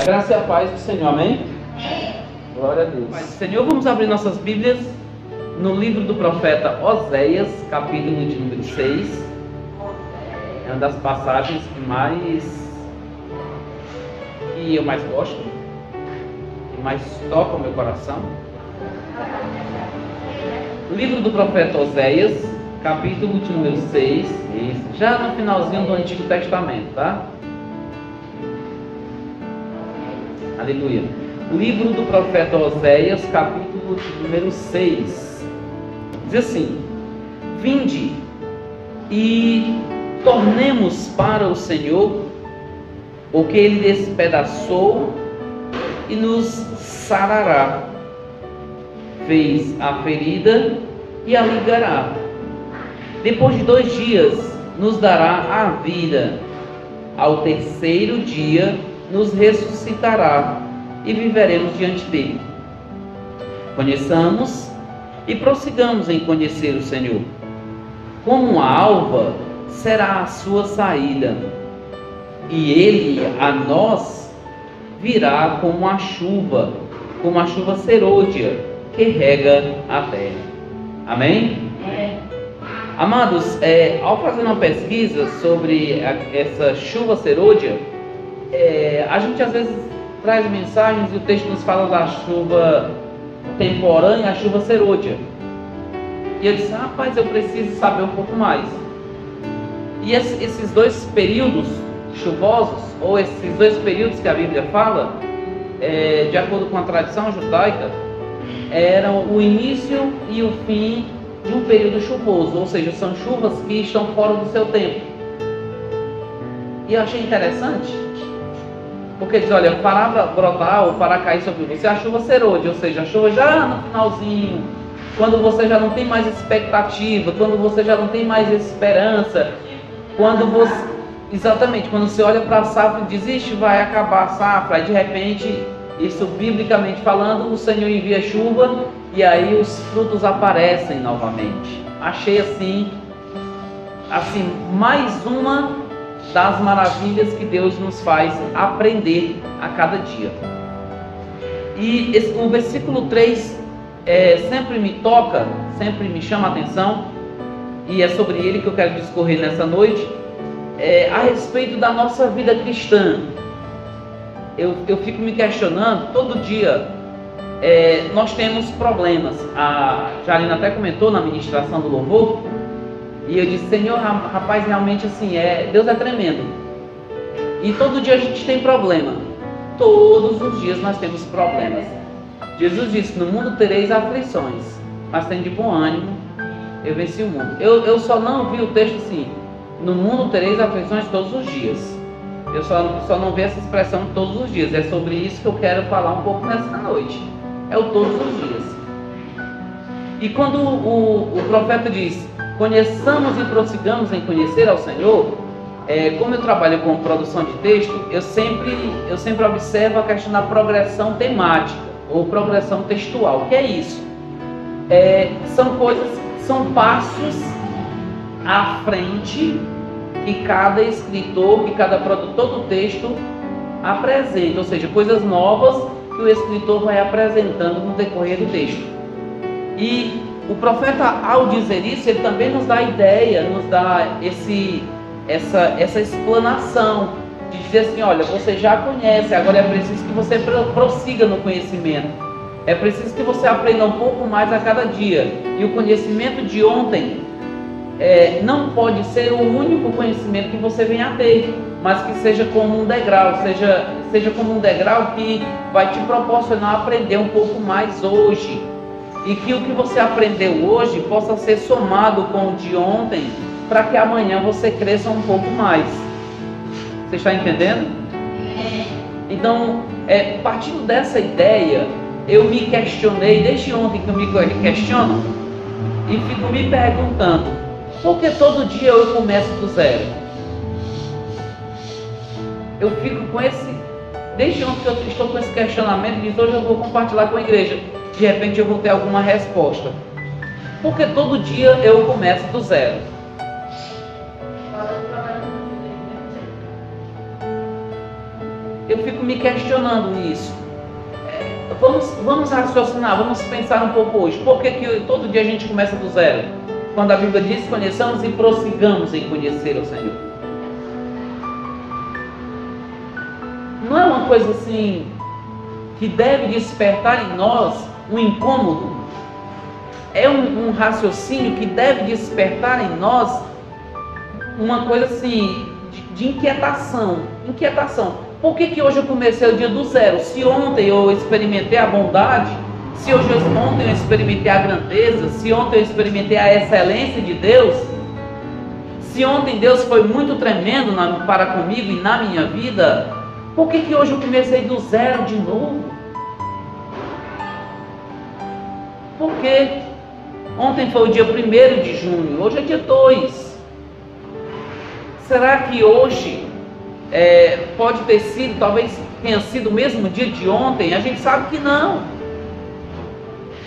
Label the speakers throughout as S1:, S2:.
S1: A graça e a paz do Senhor, amém? Glória a Deus. Mas, Senhor, vamos abrir nossas Bíblias no livro do profeta Oséias, capítulo de número 6. É uma das passagens que mais que eu mais gosto, que mais toca o meu coração. Livro do profeta Oséias, capítulo de número 6, já no finalzinho do Antigo Testamento, tá? Aleluia. Livro do profeta Oséias, capítulo número 6. Diz assim: Vinde e tornemos para o Senhor o que ele despedaçou e nos sarará. Fez a ferida e a ligará. Depois de dois dias, nos dará a vida. Ao terceiro dia, nos ressuscitará e viveremos diante dele. Conheçamos e prossigamos em conhecer o Senhor. Como a alva será a sua saída, e ele a nós virá como a chuva, como a chuva serôdia que rega a terra. Amém? É. Amados, é, ao fazer uma pesquisa sobre a, essa chuva serôdia, é, a gente às vezes traz mensagens e o texto nos fala da chuva temporânea, a chuva serôdia. E eu disse, rapaz, eu preciso saber um pouco mais. E esses dois períodos chuvosos, ou esses dois períodos que a Bíblia fala, é, de acordo com a tradição judaica, eram o início e o fim de um período chuvoso, ou seja, são chuvas que estão fora do seu tempo. E eu achei interessante, porque diz, olha, fará brotar ou fará cair sobre você a chuva serode, ou seja, a chuva já no finalzinho, quando você já não tem mais expectativa, quando você já não tem mais esperança, quando você Exatamente, quando você olha para a safra e desiste, vai acabar a safra, e de repente, isso biblicamente falando, o Senhor envia chuva e aí os frutos aparecem novamente. Achei assim, assim, mais uma das maravilhas que Deus nos faz aprender a cada dia. E esse, o versículo 3 é, sempre me toca, sempre me chama a atenção, e é sobre ele que eu quero discorrer nessa noite, é, a respeito da nossa vida cristã. Eu, eu fico me questionando todo dia. É, nós temos problemas. A Jarina até comentou na ministração do louvor. E eu disse, Senhor, rapaz, realmente assim, é, Deus é tremendo. E todo dia a gente tem problema. Todos os dias nós temos problemas. Jesus disse: No mundo tereis aflições, mas tem de bom ânimo, eu venci o mundo. Eu, eu só não vi o texto assim, no mundo tereis aflições todos os dias. Eu só, só não vi essa expressão todos os dias. É sobre isso que eu quero falar um pouco nessa noite. É o todos os dias. E quando o, o profeta diz, conheçamos e prossigamos em conhecer ao Senhor, é, como eu trabalho com produção de texto, eu sempre, eu sempre observo a questão da progressão temática ou progressão textual. O que é isso? É, são coisas, são passos à frente que cada escritor, que cada produtor do texto apresenta, ou seja, coisas novas que o escritor vai apresentando no decorrer do texto. E o profeta, ao dizer isso, ele também nos dá ideia, nos dá esse, essa, essa explanação de dizer assim: olha, você já conhece, agora é preciso que você prossiga no conhecimento. É preciso que você aprenda um pouco mais a cada dia. E o conhecimento de ontem é, não pode ser o único conhecimento que você venha a ter, mas que seja como um degrau, seja, seja como um degrau que vai te proporcionar aprender um pouco mais hoje. E que o que você aprendeu hoje possa ser somado com o de ontem, para que amanhã você cresça um pouco mais. Você está entendendo? É. Então, é, partindo dessa ideia, eu me questionei, desde ontem que eu me questiono, e fico me perguntando, porque todo dia eu começo do zero. Eu fico com esse. Desde ontem que eu estou com esse questionamento, e hoje eu vou compartilhar com a igreja. De repente eu vou ter alguma resposta. Porque todo dia eu começo do zero. Eu fico me questionando nisso. Vamos, vamos raciocinar, vamos pensar um pouco hoje. Por que, que todo dia a gente começa do zero? Quando a Bíblia diz conheçamos e prossigamos em conhecer o Senhor. Não é uma coisa assim que deve despertar em nós um incômodo. É um, um raciocínio que deve despertar em nós uma coisa assim de, de inquietação. Inquietação. Por que, que hoje eu comecei o dia do zero? Se ontem eu experimentei a bondade, se hoje ontem eu experimentei a grandeza, se ontem eu experimentei a excelência de Deus, se ontem Deus foi muito tremendo na, para comigo e na minha vida, por que, que hoje eu comecei do zero de novo? Por quê? Ontem foi o dia 1 de junho, hoje é dia 2. Será que hoje é, pode ter sido, talvez tenha sido o mesmo dia de ontem? A gente sabe que não.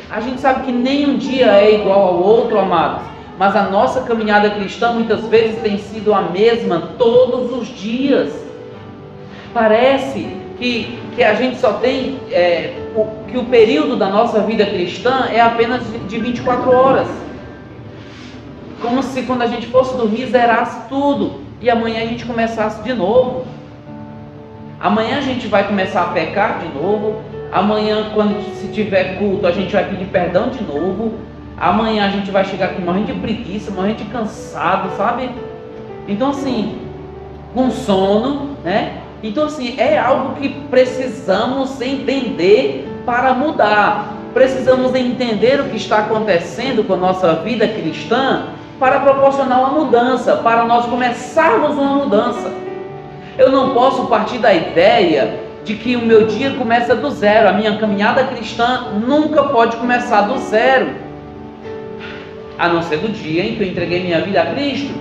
S1: A gente sabe que nenhum dia é igual ao outro, amados. Mas a nossa caminhada cristã muitas vezes tem sido a mesma todos os dias. Parece que, que a gente só tem, é, o, que o período da nossa vida cristã é apenas de 24 horas. Como se quando a gente fosse dormir zerasse tudo e amanhã a gente começasse de novo. Amanhã a gente vai começar a pecar de novo, Amanhã, quando se tiver culto, a gente vai pedir perdão de novo. Amanhã a gente vai chegar aqui morrendo de preguiça, morrendo de cansado, sabe? Então, assim, com sono, né? Então, assim, é algo que precisamos entender para mudar. Precisamos entender o que está acontecendo com a nossa vida cristã para proporcionar uma mudança, para nós começarmos uma mudança. Eu não posso partir da ideia de que o meu dia começa do zero, a minha caminhada cristã nunca pode começar do zero, a não ser do dia em que eu entreguei minha vida a Cristo.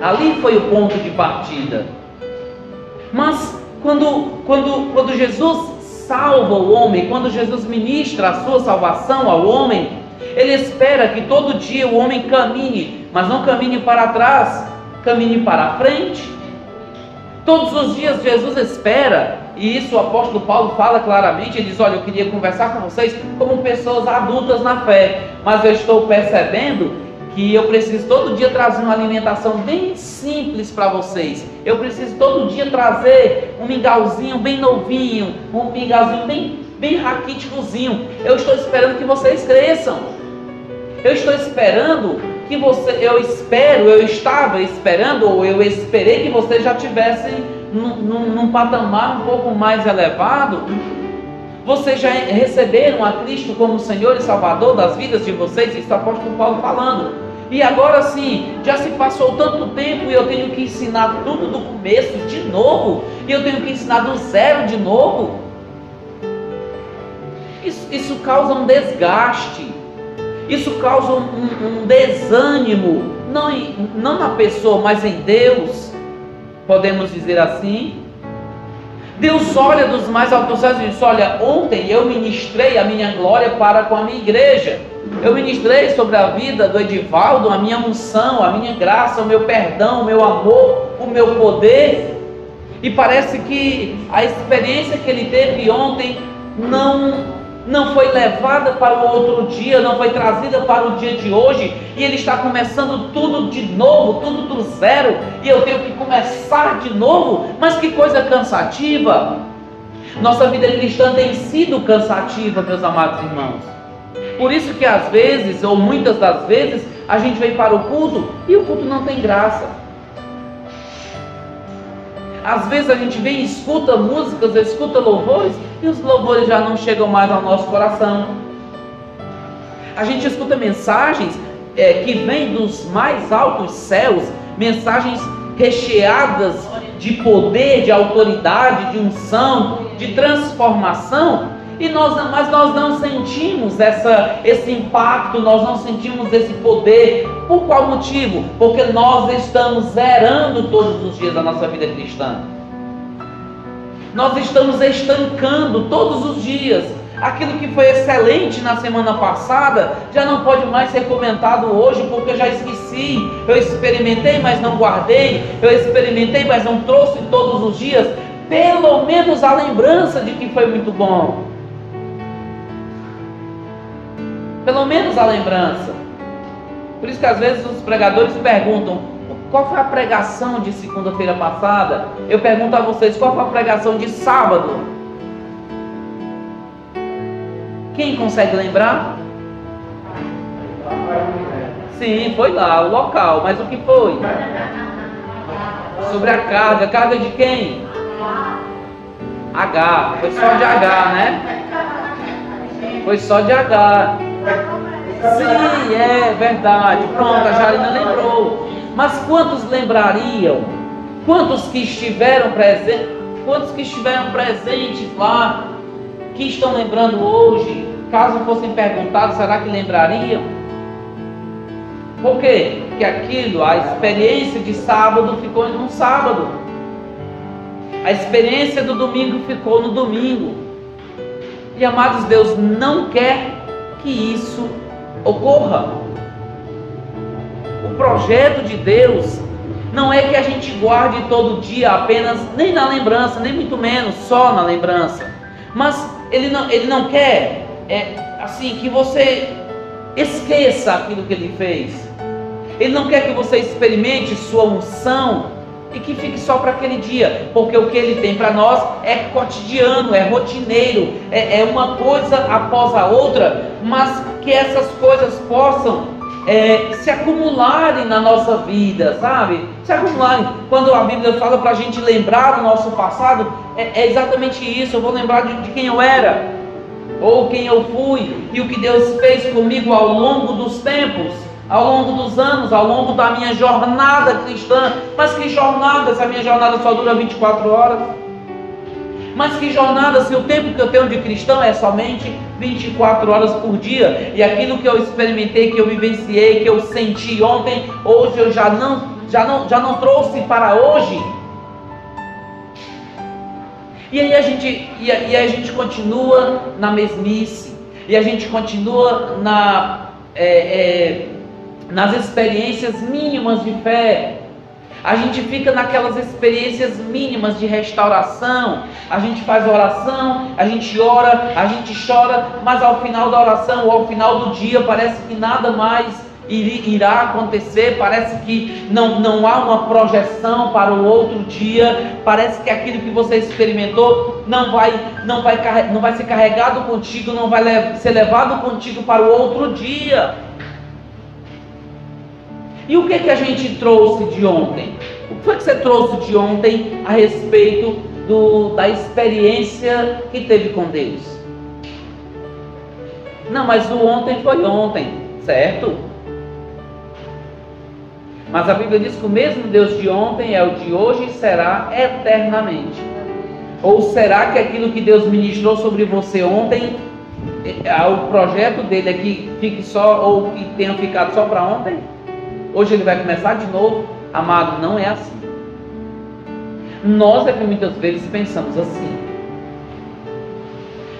S1: Ali foi o ponto de partida. Mas quando, quando, quando Jesus salva o homem, quando Jesus ministra a sua salvação ao homem, ele espera que todo dia o homem caminhe, mas não caminhe para trás, caminhe para frente. Todos os dias Jesus espera e isso o apóstolo Paulo fala claramente, ele diz, olha, eu queria conversar com vocês como pessoas adultas na fé, mas eu estou percebendo que eu preciso todo dia trazer uma alimentação bem simples para vocês. Eu preciso todo dia trazer um mingauzinho bem novinho, um mingauzinho bem, bem raquíticozinho. Eu estou esperando que vocês cresçam. Eu estou esperando que você, eu espero, eu estava esperando, ou eu esperei que vocês já tivessem num, num, num patamar um pouco mais elevado, vocês já receberam a Cristo como Senhor e Salvador das vidas de vocês, isso é o apóstolo Paulo falando. E agora sim, já se passou tanto tempo e eu tenho que ensinar tudo do começo de novo, e eu tenho que ensinar do zero de novo. Isso, isso causa um desgaste, isso causa um, um desânimo, não, não na pessoa, mas em Deus podemos dizer assim. Deus olha dos mais altos céus e diz: Olha, ontem eu ministrei a minha glória para com a minha igreja. Eu ministrei sobre a vida do Edivaldo, a minha unção, a minha graça, o meu perdão, o meu amor, o meu poder. E parece que a experiência que ele teve ontem não não foi levada para o outro dia, não foi trazida para o dia de hoje, e ele está começando tudo de novo, tudo do zero, e eu tenho que começar de novo, mas que coisa cansativa. Nossa vida cristã tem sido cansativa, meus amados irmãos. Por isso que às vezes, ou muitas das vezes, a gente vem para o culto e o culto não tem graça. Às vezes a gente vem e escuta músicas, escuta louvores e os louvores já não chegam mais ao nosso coração. A gente escuta mensagens é, que vêm dos mais altos céus, mensagens recheadas de poder, de autoridade, de unção, de transformação, e nós, mas nós não sentimos essa, esse impacto, nós não sentimos esse poder. Por qual motivo? Porque nós estamos zerando todos os dias da nossa vida cristã. Nós estamos estancando todos os dias. Aquilo que foi excelente na semana passada já não pode mais ser comentado hoje porque eu já esqueci. Eu experimentei, mas não guardei. Eu experimentei, mas não trouxe todos os dias. pelo menos a lembrança de que foi muito bom. Pelo menos a lembrança. Por isso que às vezes os pregadores perguntam: qual foi a pregação de segunda-feira passada? Eu pergunto a vocês: qual foi a pregação de sábado? Quem consegue lembrar? Sim, foi lá, o local, mas o que foi? Sobre a carga. Carga de quem? H. Foi só de H, né? Foi só de H. Sim, é verdade. Pronto, a Jarina lembrou. Mas quantos lembrariam? Quantos que estiveram presentes? Quantos que estiveram presentes lá? Que estão lembrando hoje? Caso fossem perguntados, será que lembrariam? Por quê? Porque aquilo, a experiência de sábado ficou no sábado. A experiência do domingo ficou no domingo. E amados, Deus não quer que isso ocorra. O projeto de Deus não é que a gente guarde todo dia apenas, nem na lembrança, nem muito menos, só na lembrança. Mas Ele não, ele não quer, é, assim, que você esqueça aquilo que Ele fez. Ele não quer que você experimente sua unção e que fique só para aquele dia, porque o que ele tem para nós é cotidiano, é rotineiro, é, é, uma coisa após a outra, mas que essas coisas possam é, se acumularem na nossa vida, sabe? Se acumularem. Quando a Bíblia fala para a gente lembrar do nosso passado, é, é exatamente isso. Eu vou lembrar de, de quem eu era, ou quem eu fui, e o que Deus fez comigo ao longo dos tempos ao longo dos anos, ao longo da minha jornada cristã. Mas que jornada se a minha jornada só dura 24 horas? Mas que jornada se o tempo que eu tenho de cristão é somente 24 horas por dia? E aquilo que eu experimentei, que eu vivenciei, que eu senti ontem, hoje eu já não, já não, já não trouxe para hoje. E aí a gente, e a, e a gente continua na mesmice, e a gente continua na é, é, nas experiências mínimas de fé. A gente fica naquelas experiências mínimas de restauração. A gente faz oração, a gente ora, a gente chora, mas ao final da oração ou ao final do dia parece que nada mais irá acontecer, parece que não, não há uma projeção para o outro dia, parece que aquilo que você experimentou não vai, não vai, não vai ser carregado contigo, não vai ser levado contigo para o outro dia. E o que, que a gente trouxe de ontem? O que foi que você trouxe de ontem a respeito do, da experiência que teve com Deus? Não, mas o ontem foi ontem, certo? Mas a Bíblia diz que o mesmo Deus de ontem é o de hoje e será eternamente. Ou será que aquilo que Deus ministrou sobre você ontem, é, o projeto dele é que fique só, ou que tenha ficado só para ontem? Hoje ele vai começar de novo. Amado, não é assim. Nós é que muitas vezes pensamos assim.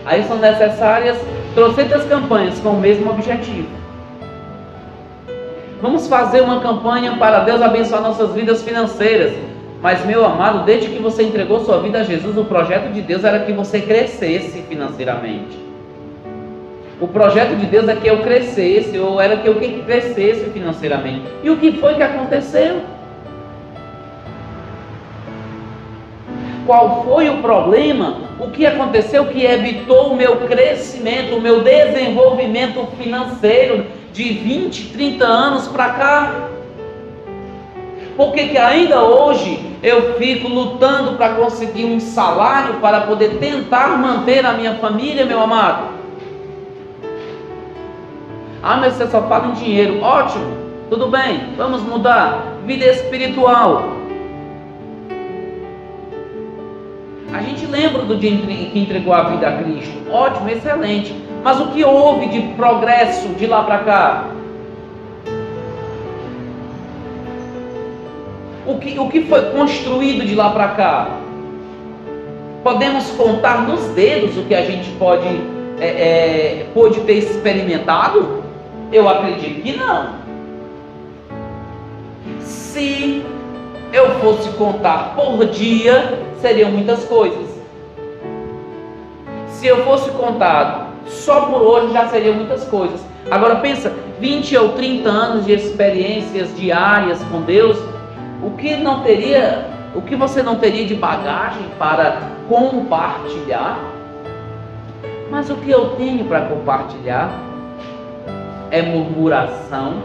S1: Aí são necessárias trocentas campanhas com o mesmo objetivo. Vamos fazer uma campanha para Deus abençoar nossas vidas financeiras. Mas, meu amado, desde que você entregou sua vida a Jesus, o projeto de Deus era que você crescesse financeiramente. O projeto de Deus é que eu crescesse, ou era que eu crescesse financeiramente. E o que foi que aconteceu? Qual foi o problema? O que aconteceu que evitou o meu crescimento, o meu desenvolvimento financeiro de 20, 30 anos para cá? Porque que ainda hoje eu fico lutando para conseguir um salário para poder tentar manter a minha família, meu amado? Ah, mas você só fala em dinheiro. Ótimo, tudo bem, vamos mudar. Vida espiritual. A gente lembra do dia que entregou a vida a Cristo. Ótimo, excelente. Mas o que houve de progresso de lá para cá? O que, o que foi construído de lá para cá? Podemos contar nos dedos o que a gente pode, é, é, pode ter experimentado? Eu acredito que não. Se eu fosse contar por dia, seriam muitas coisas. Se eu fosse contar só por hoje, já seriam muitas coisas. Agora pensa, 20 ou 30 anos de experiências diárias com Deus, o que não teria, o que você não teria de bagagem para compartilhar? Mas o que eu tenho para compartilhar é murmuração,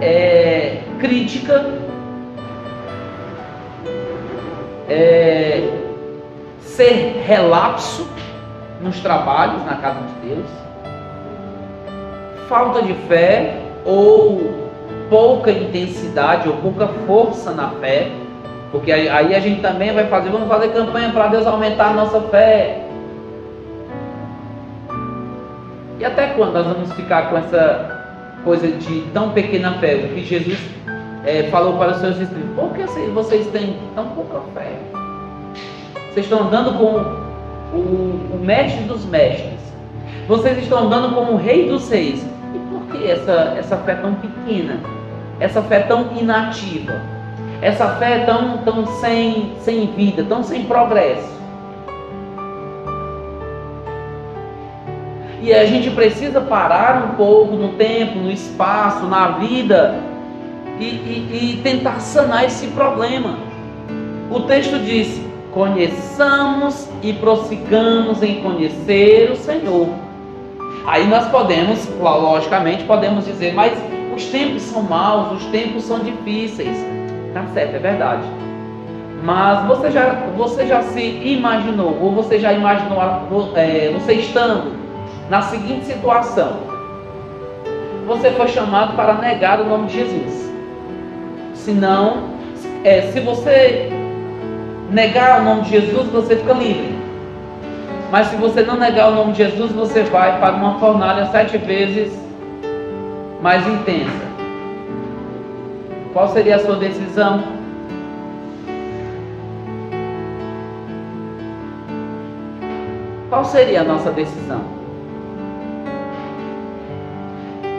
S1: é crítica, é ser relapso nos trabalhos na casa de Deus, falta de fé ou pouca intensidade ou pouca força na fé, porque aí, a gente também vai fazer, vamos fazer campanha para Deus aumentar a nossa fé. E até quando nós vamos ficar com essa coisa de tão pequena fé? O que Jesus é, falou para os seus discípulos: por que vocês têm tão pouca fé? Vocês estão andando com o, o mestre dos mestres. Vocês estão andando como o rei dos reis. E por que essa, essa fé tão pequena? Essa fé tão inativa? Essa fé tão, tão sem, sem vida, tão sem progresso? E a gente precisa parar um pouco no tempo, no espaço, na vida e, e, e tentar sanar esse problema. O texto diz: conheçamos e prossigamos em conhecer o Senhor. Aí nós podemos, logicamente, podemos dizer, mas os tempos são maus, os tempos são difíceis. Tá certo, é verdade. Mas você já, você já se imaginou, ou você já imaginou é, você estando na seguinte situação: você foi chamado para negar o nome de Jesus. Se não, é, se você negar o nome de Jesus, você fica livre. Mas se você não negar o nome de Jesus, você vai para uma fornalha sete vezes mais intensa. Qual seria a sua decisão? Qual seria a nossa decisão?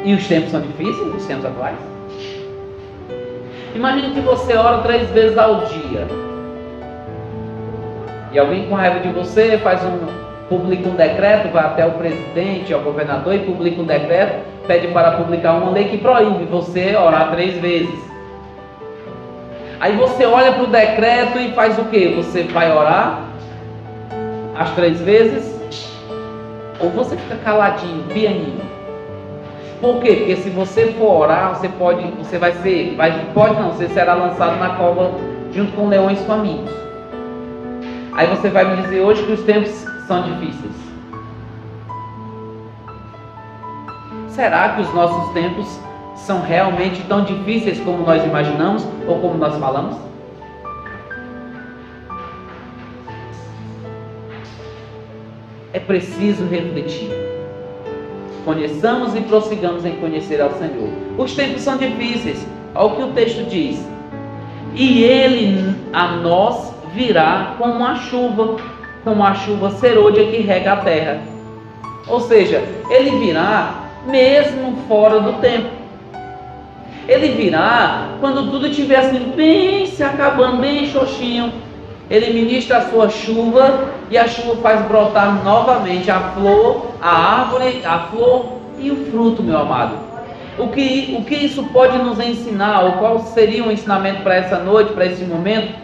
S1: E os tempos são difíceis, os tempos atuais? Imagine que você ora três vezes ao dia e alguém com raiva de você faz um publica um decreto, vai até o presidente, ao governador e publica um decreto, pede para publicar uma lei que proíbe você orar três vezes. Aí você olha para o decreto e faz o que? Você vai orar as três vezes? Ou você fica caladinho, pianinho? Por quê? Porque se você for orar, você pode, você vai ser, vai, pode não, você será lançado na cova junto com leões famintos. Aí você vai me dizer hoje que os tempos são difíceis. Será que os nossos tempos são realmente tão difíceis como nós imaginamos ou como nós falamos? É preciso refletir. Conheçamos e prossigamos em conhecer ao Senhor. Os tempos são difíceis, olha o que o texto diz. E Ele a nós virá como a chuva, como a chuva serôdia que rega a terra. Ou seja, ele virá mesmo fora do tempo. Ele virá quando tudo estiver assim, bem se acabando, bem xoxinho. Ele ministra a sua chuva e a chuva faz brotar novamente a flor, a árvore, a flor e o fruto, meu amado. O que, o que isso pode nos ensinar, ou qual seria um ensinamento para essa noite, para esse momento?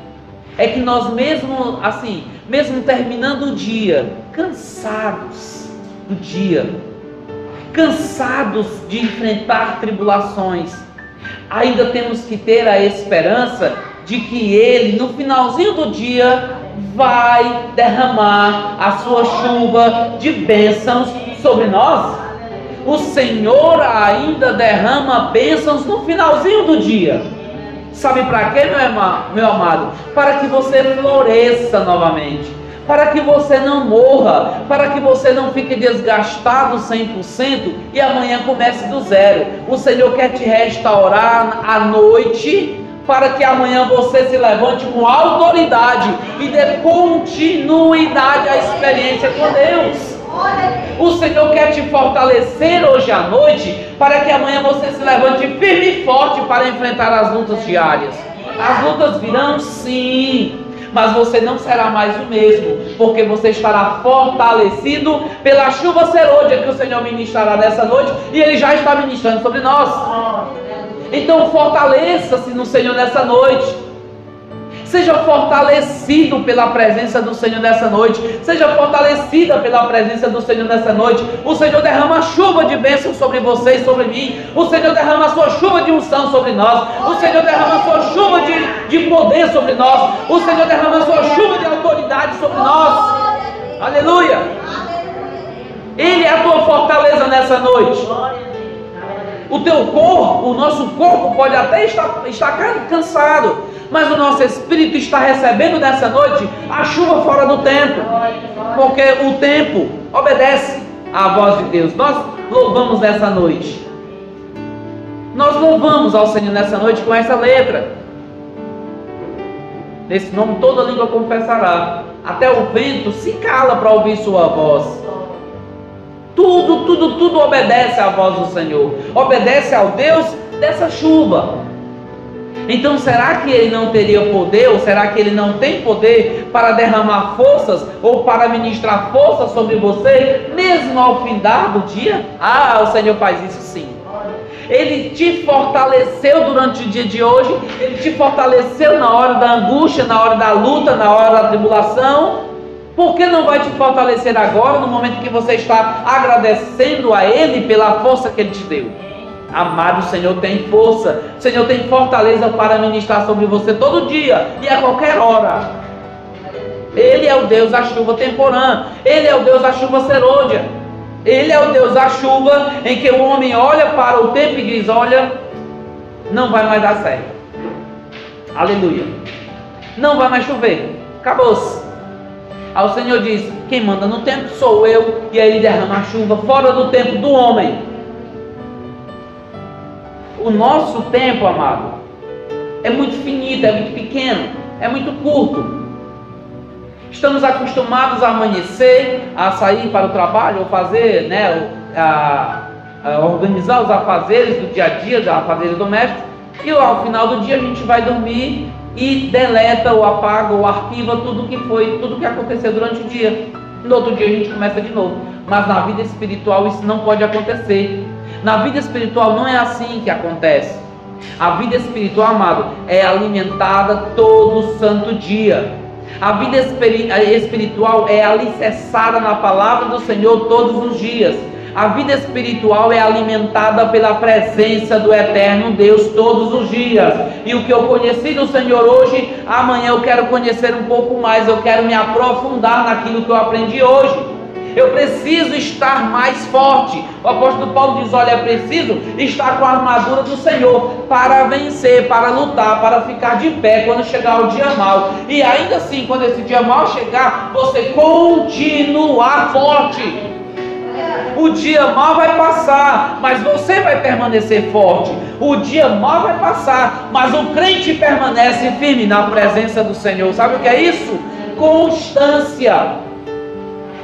S1: é que nós mesmo assim, mesmo terminando o dia, cansados do dia, cansados de enfrentar tribulações, ainda temos que ter a esperança de que ele no finalzinho do dia vai derramar a sua chuva de bênçãos sobre nós. O Senhor ainda derrama bênçãos no finalzinho do dia. Sabe para quê, meu, amado? Para que você floresça novamente. Para que você não morra, para que você não fique desgastado 100% e amanhã comece do zero. O Senhor quer te restaurar à noite, para que amanhã você se levante com autoridade e dê continuidade à experiência com Deus. O Senhor quer te fortalecer hoje à noite para que amanhã você se levante firme e forte para enfrentar as lutas diárias. As lutas virão sim, mas você não será mais o mesmo, porque você estará fortalecido pela chuva serôdia que o Senhor ministrará nessa noite e Ele já está ministrando sobre nós. Então fortaleça-se no Senhor nessa noite. Seja fortalecido pela presença do Senhor nessa noite. Seja fortalecida pela presença do Senhor nessa noite. O Senhor derrama chuva de bênção sobre você e sobre mim. O Senhor derrama a sua chuva de unção sobre nós. O Senhor derrama a sua chuva de, de poder sobre nós. O Senhor derrama a sua chuva de autoridade sobre nós. Aleluia. Ele é a tua fortaleza nessa noite. O teu corpo, o nosso corpo pode até estar, estar cansado, mas o nosso espírito está recebendo nessa noite a chuva fora do tempo, porque o tempo obedece à voz de Deus. Nós louvamos nessa noite. Nós louvamos ao Senhor nessa noite com essa letra. Nesse nome toda língua confessará. Até o vento se cala para ouvir sua voz. Tudo, tudo, tudo obedece à voz do Senhor. Obedece ao Deus dessa chuva. Então, será que ele não teria poder, ou será que ele não tem poder para derramar forças ou para ministrar forças sobre você, mesmo ao findar do dia? Ah, o Senhor faz isso sim. Ele te fortaleceu durante o dia de hoje, ele te fortaleceu na hora da angústia, na hora da luta, na hora da tribulação. Por que não vai te fortalecer agora, no momento que você está agradecendo a Ele pela força que Ele te deu? Amado, o Senhor tem força, o Senhor tem fortaleza para ministrar sobre você todo dia e a qualquer hora. Ele é o Deus da chuva temporã, Ele é o Deus da chuva serôdia, Ele é o Deus da chuva em que o homem olha para o tempo e diz: Olha, não vai mais dar certo. Aleluia. Não vai mais chover. Acabou-se. Aí o Senhor diz: Quem manda no tempo sou eu, e aí ele derrama a chuva fora do tempo do homem. O nosso tempo, amado, é muito finito, é muito pequeno, é muito curto. Estamos acostumados a amanhecer, a sair para o trabalho, ou fazer, né, a, a organizar os afazeres do dia a dia, os afazeres domésticos, e ao final do dia a gente vai dormir e deleta ou apaga ou arquiva tudo que foi, tudo que aconteceu durante o dia. No outro dia a gente começa de novo. Mas na vida espiritual isso não pode acontecer. Na vida espiritual não é assim que acontece. A vida espiritual, amado, é alimentada todo santo dia. A vida espiritual é alicerçada na palavra do Senhor todos os dias. A vida espiritual é alimentada pela presença do eterno Deus todos os dias. E o que eu conheci do Senhor hoje, amanhã eu quero conhecer um pouco mais, eu quero me aprofundar naquilo que eu aprendi hoje. Eu preciso estar mais forte. O apóstolo Paulo diz: Olha, é preciso estar com a armadura do Senhor para vencer, para lutar, para ficar de pé quando chegar o dia mal. E ainda assim, quando esse dia mal chegar, você continuar forte. O dia mal vai passar, mas você vai permanecer forte. O dia mal vai passar, mas o crente permanece firme na presença do Senhor. Sabe o que é isso? Constância.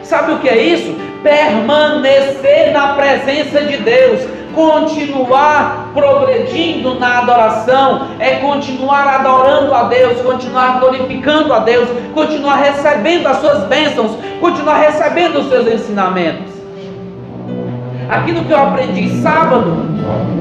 S1: Sabe o que é isso? Permanecer na presença de Deus, continuar progredindo na adoração, é continuar adorando a Deus, continuar glorificando a Deus, continuar recebendo as suas bênçãos, continuar recebendo os seus ensinamentos. Aquilo que eu aprendi sábado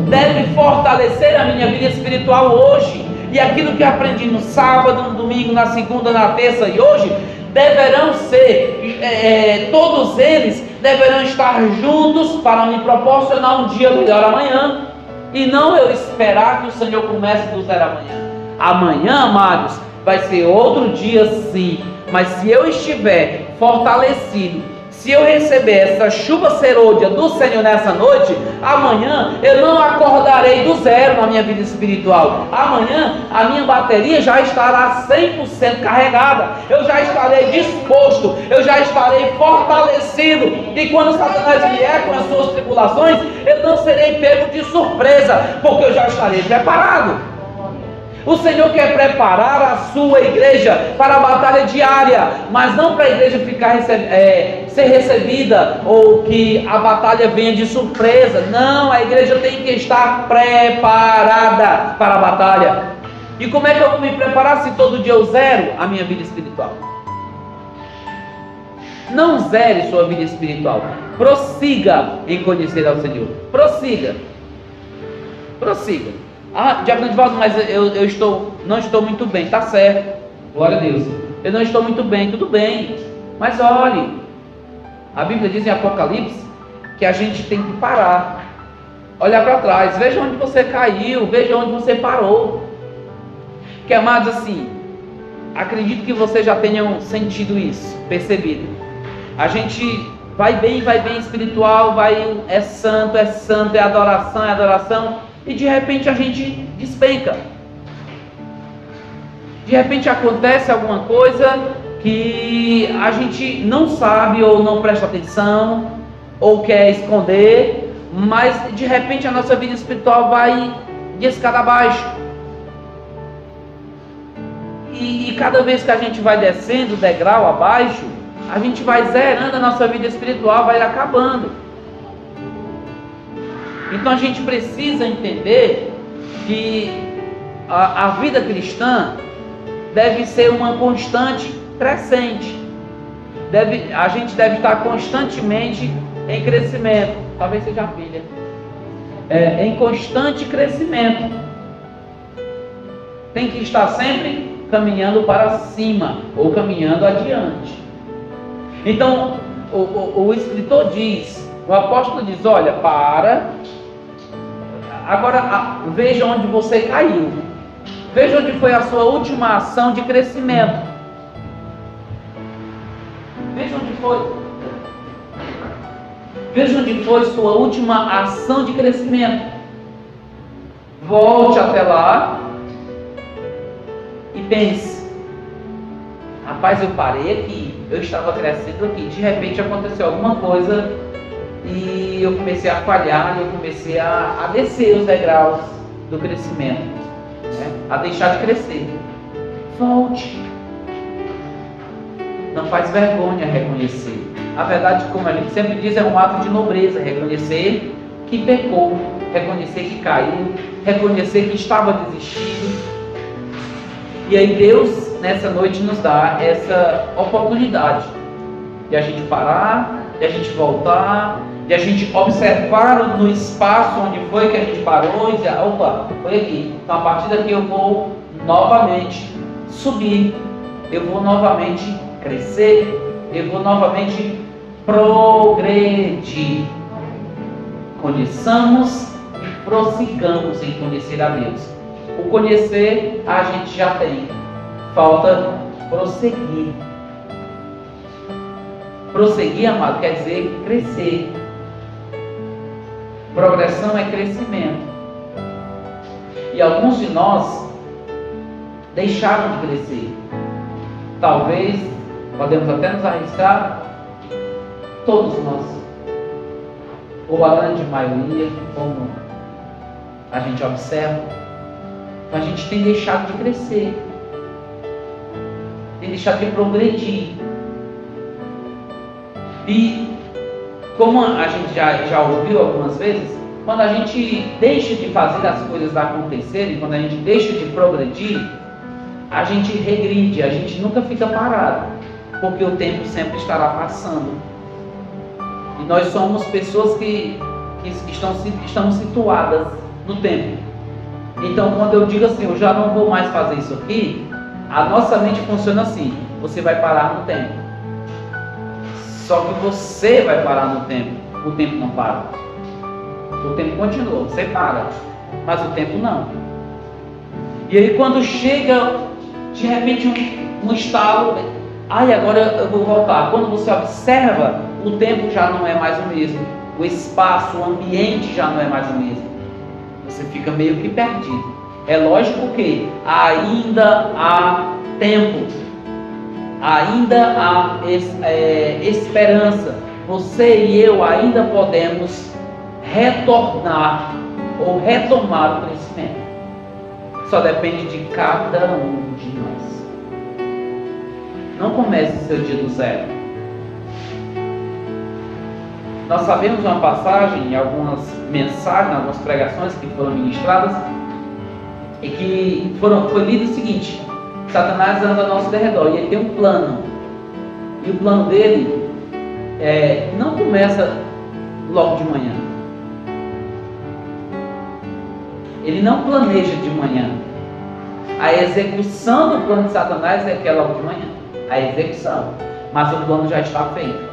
S1: deve fortalecer a minha vida espiritual hoje. E aquilo que eu aprendi no sábado, no domingo, na segunda, na terça e hoje deverão ser, é, é, todos eles deverão estar juntos para me proporcionar um dia melhor amanhã. E não eu esperar que o Senhor comece do zero amanhã. Amanhã, amados, vai ser outro dia sim. Mas se eu estiver fortalecido se eu receber essa chuva serôdia do Senhor nessa noite, amanhã eu não acordarei do zero na minha vida espiritual. Amanhã a minha bateria já estará 100% carregada. Eu já estarei disposto, eu já estarei fortalecido. E quando Satanás vier com as suas tribulações, eu não serei pego de surpresa, porque eu já estarei preparado. O Senhor quer preparar a sua igreja para a batalha diária, mas não para a igreja ficar é, ser recebida ou que a batalha venha de surpresa. Não, a igreja tem que estar preparada para a batalha. E como é que eu vou me preparar se todo dia eu zero a minha vida espiritual? Não zere sua vida espiritual. Prossiga em conhecer ao Senhor. Prossiga. Prossiga. Ah, Diácono Edvaldo, mas eu, eu estou, não estou muito bem. Tá certo. Glória a Deus. Eu não estou muito bem. Tudo bem. Mas olhe. A Bíblia diz em Apocalipse que a gente tem que parar. Olhar para trás. Veja onde você caiu. Veja onde você parou. Que amados, assim, acredito que vocês já tenham sentido isso, percebido. A gente vai bem, vai bem espiritual, vai é santo, é santo, é adoração, é adoração, e de repente a gente despenca. De repente acontece alguma coisa que a gente não sabe ou não presta atenção ou quer esconder, mas de repente a nossa vida espiritual vai de escada abaixo. E, e cada vez que a gente vai descendo degrau abaixo, a gente vai zerando a nossa vida espiritual, vai acabando. Então a gente precisa entender que a, a vida cristã deve ser uma constante crescente. Deve, a gente deve estar constantemente em crescimento. Talvez seja a filha. É, em constante crescimento. Tem que estar sempre caminhando para cima ou caminhando adiante. Então, o, o, o escritor diz, o apóstolo diz: olha, para, agora veja onde você caiu, veja onde foi a sua última ação de crescimento. Foi. Veja onde foi sua última ação de crescimento. Volte até lá e pense: rapaz, eu parei aqui, eu estava crescendo aqui, de repente aconteceu alguma coisa e eu comecei a falhar, eu comecei a, a descer os degraus do crescimento, né? a deixar de crescer. Volte. Não faz vergonha reconhecer. A verdade, como a gente sempre diz, é um ato de nobreza reconhecer que pecou, reconhecer que caiu, reconhecer que estava desistindo, e aí Deus nessa noite nos dá essa oportunidade de a gente parar, de a gente voltar, de a gente observar no espaço onde foi que a gente parou e dizer, opa, foi aqui. Então a partir daqui eu vou novamente subir, eu vou novamente crescer, eu vou novamente progredir. Conheçamos e prossigamos em conhecer a Deus. O conhecer a gente já tem. Falta prosseguir. Prosseguir, amado, quer dizer crescer. Progressão é crescimento. E alguns de nós deixaram de crescer. Talvez, podemos até nos arriscar, todos nós, ou a grande maioria, como a gente observa, a gente tem deixado de crescer, tem deixado de progredir. E como a gente já, já ouviu algumas vezes, quando a gente deixa de fazer as coisas acontecerem, quando a gente deixa de progredir, a gente regride, a gente nunca fica parado, porque o tempo sempre estará passando. E nós somos pessoas que, que estão, estamos situadas no tempo. Então, quando eu digo assim, eu já não vou mais fazer isso aqui, a nossa mente funciona assim: você vai parar no tempo. Só que você vai parar no tempo, o tempo não para. O tempo continua, você para, mas o tempo não. E aí, quando chega de repente um, um estalo, ai, agora eu vou voltar. Quando você observa, o tempo já não é mais o mesmo, o espaço, o ambiente já não é mais o mesmo. Você fica meio que perdido. É lógico que ainda há tempo, ainda há é, esperança. Você e eu ainda podemos retornar ou retomar o crescimento. Só depende de cada um de nós. Não comece seu dia do zero. Nós sabemos uma passagem, em algumas mensagens, algumas pregações que foram ministradas, e que foram, foi lido o seguinte: Satanás anda ao nosso derredor e ele tem um plano. E o plano dele é, não começa logo de manhã. Ele não planeja de manhã. A execução do plano de Satanás é que é logo de manhã. A execução. Mas o plano já está feito.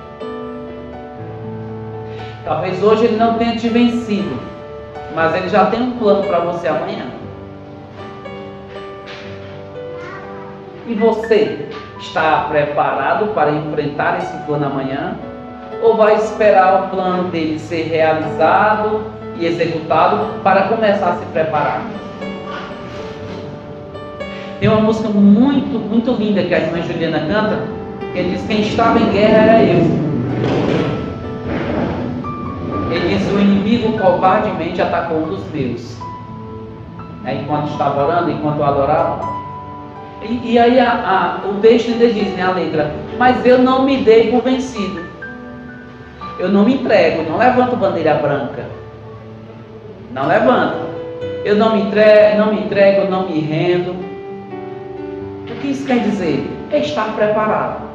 S1: Talvez hoje ele não tenha te vencido, mas ele já tem um plano para você amanhã. E você está preparado para enfrentar esse plano amanhã? Ou vai esperar o plano dele ser realizado e executado para começar a se preparar? Tem uma música muito, muito linda que a irmã Juliana canta, que diz: Quem estava em guerra era eu. Ele diz: O inimigo covardemente atacou um dos meus. É, enquanto estava orando, enquanto adorava. E, e aí a, a, o texto ainda diz, né, a letra: Mas eu não me dei por vencido. Eu não me entrego, não levanto bandeira branca. Não levanto. Eu não me entrego, não me entrego, não me rendo. Que isso quer dizer? É estar preparado.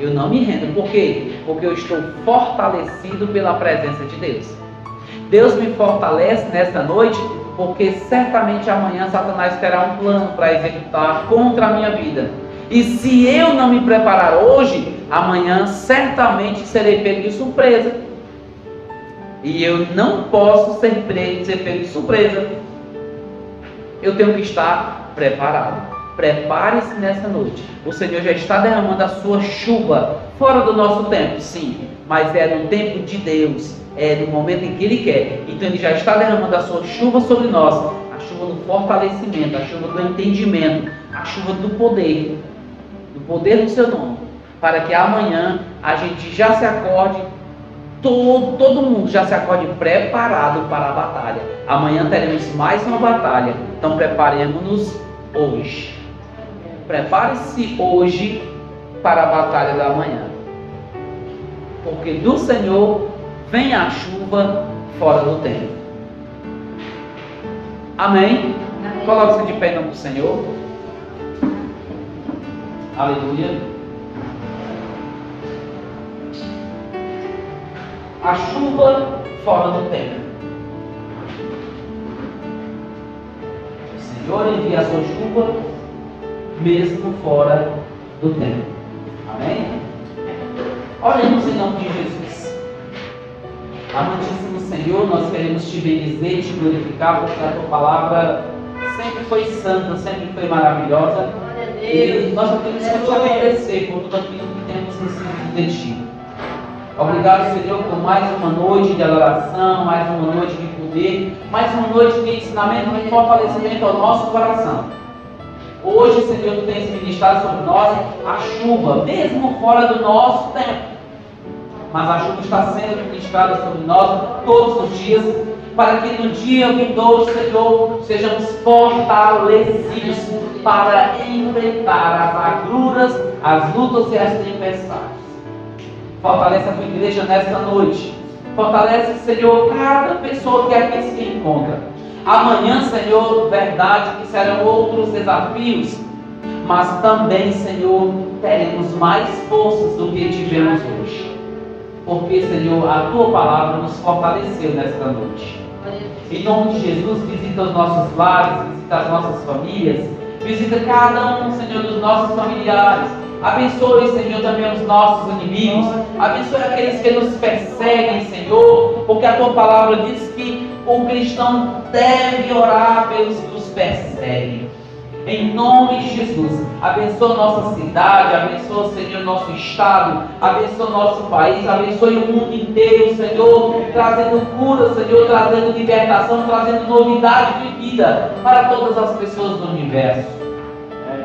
S1: Eu não me rendo. Por quê? Porque eu estou fortalecido pela presença de Deus. Deus me fortalece nesta noite porque certamente amanhã Satanás terá um plano para executar contra a minha vida. E se eu não me preparar hoje, amanhã certamente serei pego de surpresa. E eu não posso ser pego, ser pego de surpresa. Eu tenho que estar preparado. Prepare-se nessa noite. O Senhor já está derramando a sua chuva fora do nosso tempo, sim, mas é no tempo de Deus, é no momento em que Ele quer. Então Ele já está derramando a sua chuva sobre nós, a chuva do fortalecimento, a chuva do entendimento, a chuva do poder, do poder do Seu nome, para que amanhã a gente já se acorde todo, todo mundo já se acorde preparado para a batalha. Amanhã teremos mais uma batalha, então preparemos-nos hoje. Prepare-se hoje para a batalha da manhã. Porque do Senhor vem a chuva fora do tempo. Amém? Amém. Coloque-se de pé do Senhor. Aleluia. A chuva fora do tempo. Senhor envia a sua chuva mesmo fora do tempo. Amém? Oremos em nome de Jesus. Amantíssimo Senhor, nós queremos te bendizer, te glorificar, porque a tua palavra sempre foi santa, sempre foi maravilhosa. E nós queremos te agradecer por tudo aquilo que temos recebido de ti. Obrigado, Senhor, por mais uma noite de adoração, mais uma noite de poder, mais uma noite de ensinamento e fortalecimento ao nosso coração. Hoje, Senhor, tu tens ministrado sobre nós a chuva, mesmo fora do nosso tempo. Mas a chuva está sendo ministrada sobre nós todos os dias, para que no dia vindouro, Senhor, sejamos fortalecidos para enfrentar as agruras, as lutas e as tempestades. Fortalece a tua igreja nesta noite. Fortalece, Senhor, cada pessoa que aqui se encontra Amanhã, Senhor, verdade que serão outros desafios, mas também, Senhor, teremos mais forças do que tivemos hoje. Porque, Senhor, a tua palavra nos fortaleceu nesta noite. Em nome de Jesus, visita os nossos lares, visita as nossas famílias, visita cada um, Senhor, dos nossos familiares. Abençoe, Senhor, também os nossos inimigos. Abençoe aqueles que nos perseguem, Senhor, porque a tua palavra diz que o cristão deve orar pelos que os perseguem. Em nome de Jesus, abençoa nossa cidade, abençoa, Senhor, nosso estado, abençoa nosso país, abençoe o mundo inteiro, Senhor, trazendo cura, Senhor, trazendo libertação, trazendo novidade de vida para todas as pessoas do universo.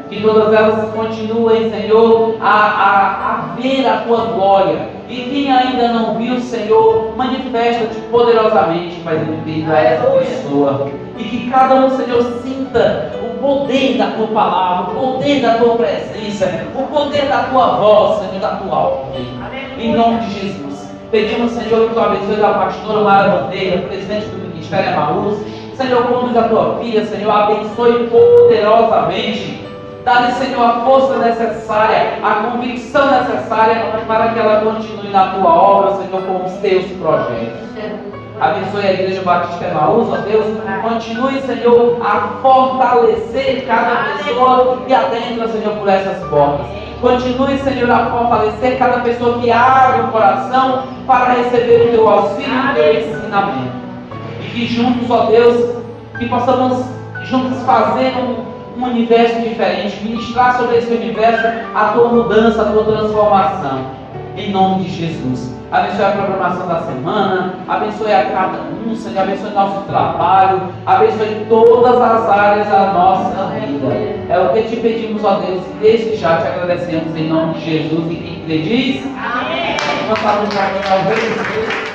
S1: Que todas elas continuem, Senhor, a, a, a ver a tua glória. E quem ainda não viu, Senhor, manifesta-te poderosamente, Pai devido a essa pessoa. E que cada um, Senhor, sinta o poder da tua palavra, o poder da tua presença, o poder da tua voz, Senhor, da tua alma. Em nome de Jesus. Pedimos, Senhor, que tu abençoe a pastora Lara Bandeira, presidente do Ministério Amaús. Senhor, conduz a tua filha, Senhor, abençoe poderosamente. Dá-lhe, Senhor, a força necessária, a convicção necessária para que ela continue na tua obra, Senhor, com os teus projetos. Abençoe a Igreja Batista Emaús, ó Deus. Continue, Senhor, a fortalecer cada pessoa que adentra, Senhor, por essas portas. Continue, Senhor, a fortalecer cada pessoa que abre o coração para receber o teu auxílio e o teu ensinamento. E que juntos, ó Deus, que possamos juntos fazer um, um universo diferente, ministrar sobre esse universo a tua mudança, a tua transformação. Em nome de Jesus. Abençoe a programação da semana, abençoe a cada um, Senhor, abençoe nosso trabalho, abençoe todas as áreas da nossa vida. É o que te pedimos, ó Deus, e desde já te agradecemos em nome de Jesus. E quem crê diz? Amém. Salva de